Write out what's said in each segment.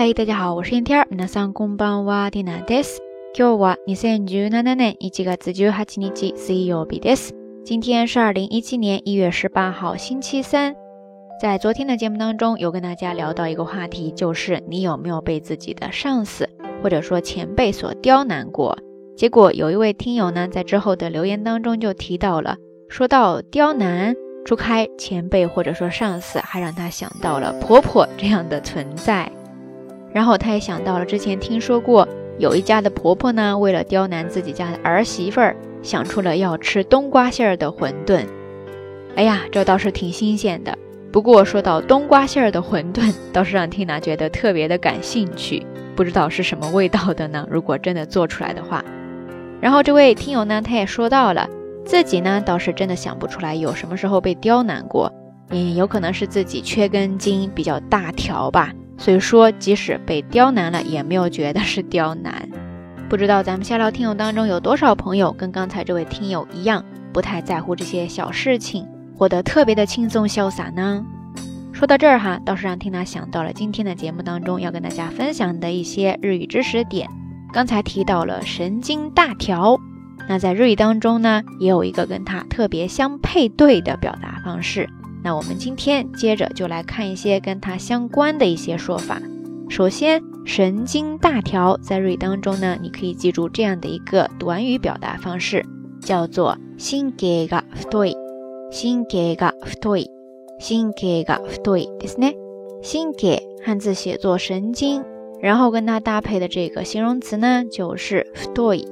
嗨，大家好，我是天天。皆さんこんばんは、ディナです。今日は二千十七年一月十八日水曜日です。今天是二零一七年一月十八号，星期三。在昨天的节目当中，有跟大家聊到一个话题，就是你有没有被自己的上司或者说前辈所刁难过？结果有一位听友呢，在之后的留言当中就提到了，说到刁难，除开前辈或者说上司，还让他想到了婆婆这样的存在。 然后他也想到了之前听说过有一家的婆婆呢，为了刁难自己家的儿媳妇儿，想出了要吃冬瓜馅儿的馄饨。哎呀，这倒是挺新鲜的。不过说到冬瓜馅儿的馄饨，倒是让缇娜觉得特别的感兴趣。不知道是什么味道的呢？如果真的做出来的话。然后这位听友呢，他也说到了自己呢，倒是真的想不出来有什么时候被刁难过。嗯，有可能是自己缺根筋比较大条吧。所以说，即使被刁难了，也没有觉得是刁难。不知道咱们下聊听友当中有多少朋友跟刚才这位听友一样，不太在乎这些小事情，活得特别的轻松潇洒呢？说到这儿哈，倒是让缇娜想到了今天的节目当中要跟大家分享的一些日语知识点。刚才提到了神经大条，那在日语当中呢，也有一个跟它特别相配对的表达方式。那我们今天接着就来看一些跟它相关的一些说法。首先，神经大条在日语当中呢，你可以记住这样的一个短语表达方式，叫做心给が太い。心给が太い。心给が太いですね。心给汉字写作神经，然后跟它搭配的这个形容词呢，就是太い。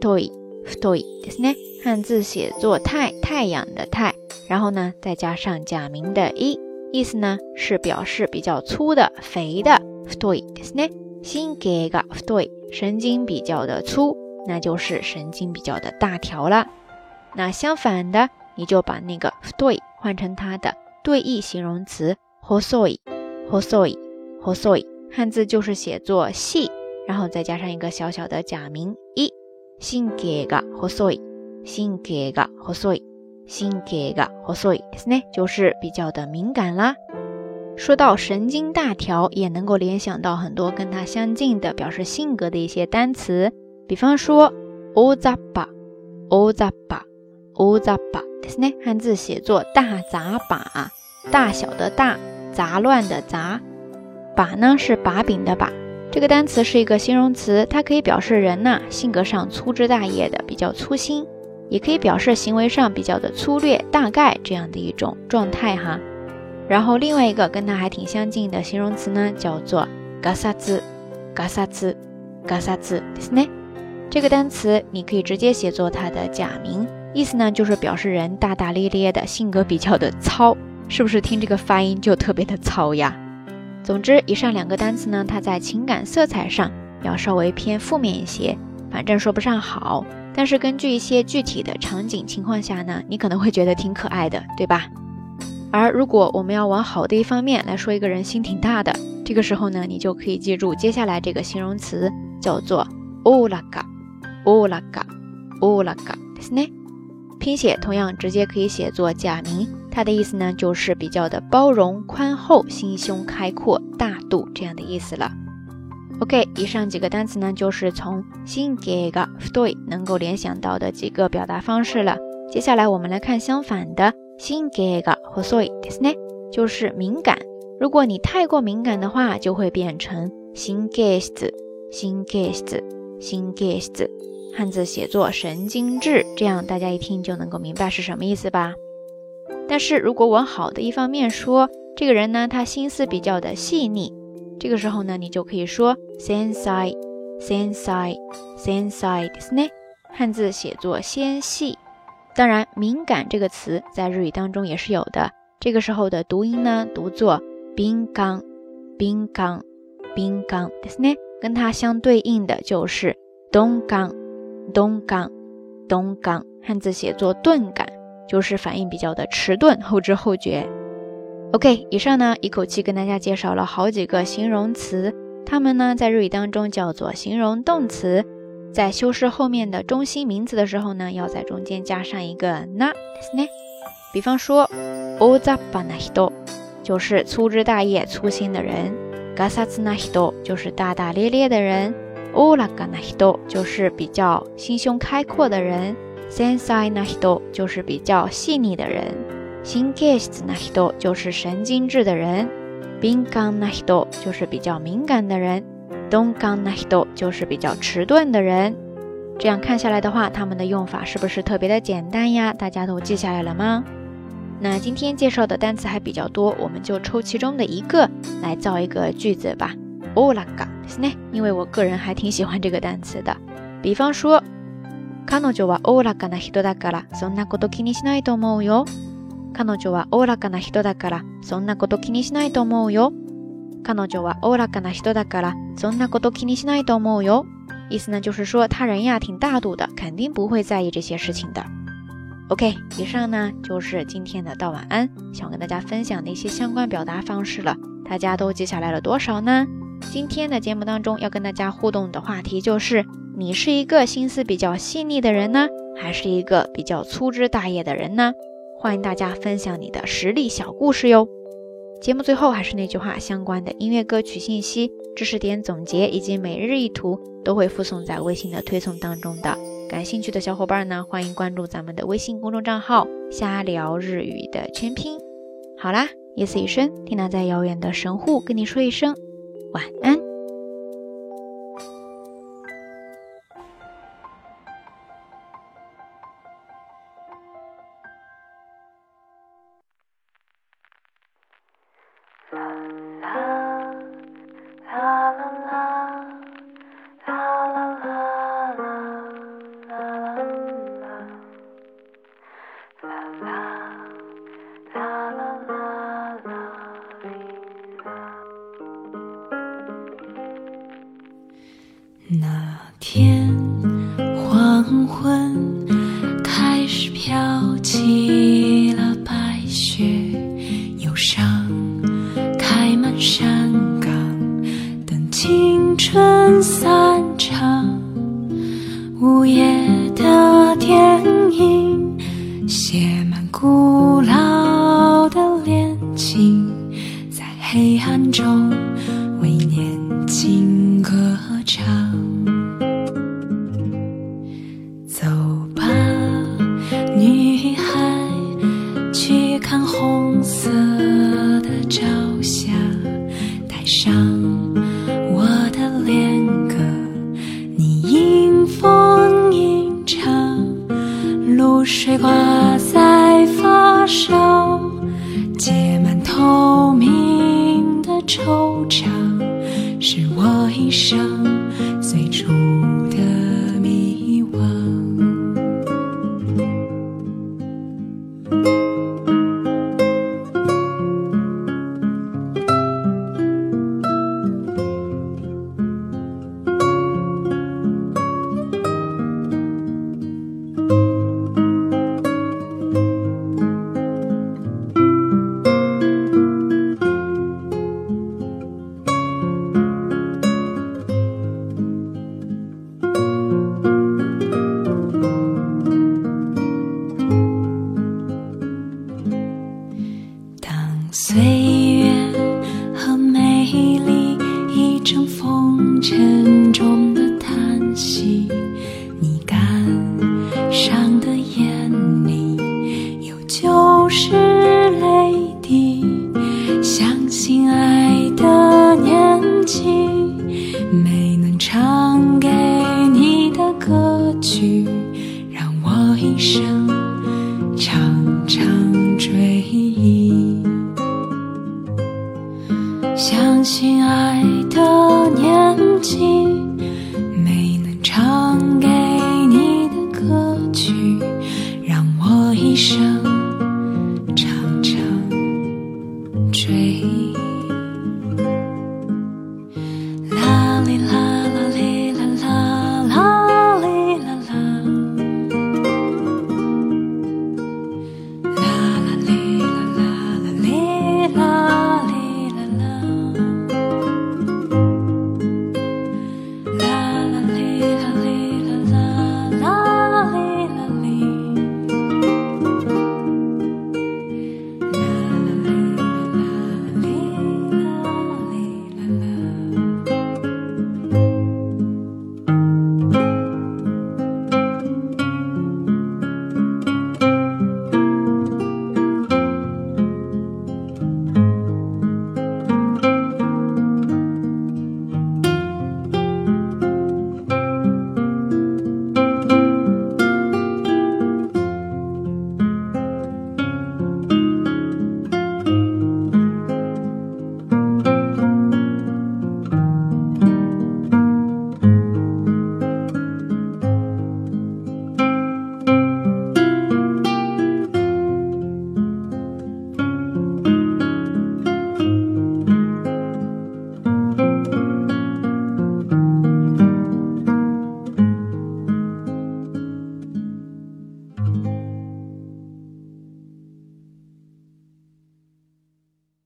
太い。太いですね。汉字写作太太阳的太， 然后呢再加上假名的一，意思呢是表示比较粗的、肥的。太いですね。心给が太い，神经比较的粗，那就是神经比较的大条了。那相反的，你就把那个太い换成它的对义形容词細い。細い。細い。汉字就是写作细，然后再加上一个小小的假名一。心给が細い。心给が細い， 心给が細いですね，就是比较的敏感啦。说到神经大条，也能够联想到很多跟它相近的表示性格的一些单词，比方说大杂把，大杂把，大杂把ですね，汉字写作大杂把，大小的大，杂乱的杂，把呢是把柄的把。这个单词是一个形容词，它可以表示人呐性格上粗枝大叶的，比较粗心。 也可以表示行为上比较的粗略，大概这样的一种状态哈。然后另外一个跟它还挺相近的形容词呢，叫做嘎萨兹，嘎萨兹，嘎萨兹，ですね。这个单词你可以直接写作它的假名，意思呢就是表示人大大咧咧的，性格比较的糙，是不是听这个发音就特别的糙呀？总之，以上两个单词呢，它在情感色彩上要稍微偏负面一些， 反正说不上好。但是根据一些具体的场景情况下呢，你可能会觉得挺可爱的，对吧？而如果我们要往好的一方面来说，一个人心挺大的，这个时候呢，你就可以记住接下来这个形容词，叫做オラガ、オラガ、オラガ，ですね。拼写同样直接可以写作假名，它的意思呢就是比较的包容、宽厚、心胸开阔、大度这样的意思了。 OK，以上几个单词呢，就是从心给个对能够联想到的几个表达方式了。接下来我们来看相反的，心给个和所以ですね，就是敏感。如果你太过敏感的话，就会变成心给子，心给子，心给子，汉字写作神经质，这样大家一听就能够明白是什么意思吧？但是如果往好的一方面说，这个人呢，他心思比较的细腻。 这个时候呢，你就可以说 sensei，sensei，sensei ですね。汉字写作纤细。当然，敏感这个词在日语当中也是有的。这个时候的读音呢，读作敏感，敏感，敏感ですね。跟它相对应的就是钝感，钝感，钝感。汉字写作钝感，就是反应比较的迟钝，后知后觉。 OK，以上呢一口气跟大家介绍了好几个形容词，它们呢在日语当中叫做形容动词，在修饰后面的中心名词的时候呢，要在中间加上一个なですね。比方说，大雑把な人就是粗枝大叶、粗心的人； ガサツな人就是大大咧咧的人，オラガな人就是比较心胸开阔的人，センサイな人就是比较细腻的人， 神経質な人就是神经质的人，敏感な人就是比较敏感的人，鈍感な人就是比较迟钝的人。这样看下来的话，它们的用法是不是特别的简单呀？大家都记下来了吗？那今天介绍的单词还比较多，我们就抽其中的一个来造一个句子吧。オラガですね，因为我个人还挺喜欢这个单词的。比方说，彼女はオラガな人だからそんなこと気にしないと思うよ。 彼女はオラガな人だからそんなこと気にしないと思うよ。彼女はオラガな人だからそんなこと気にしないと思うよ。意思呢，就是说他人呀挺大度的，肯定不会在意这些事情的。OK，以上呢就是今天的道晚安，想跟大家分享的一些相关表达方式了。大家都记下来了多少呢？今天的节目当中要跟大家互动的话题就是：你是一个心思比较细腻的人呢，还是一个比较粗枝大叶的人呢？ 欢迎大家分享你的实力小故事哟。节目最后还是那句话，相关的音乐歌曲信息、知识点总结以及每日一图都会附送在微信的推送当中的。感兴趣的小伙伴呢，欢迎关注咱们的微信公众账号“瞎聊日语”的全拼。好啦，夜色已深，听娜在遥远的神户跟你说一声晚安。春色水挂在发梢，结满透明的惆怅，是我一生相信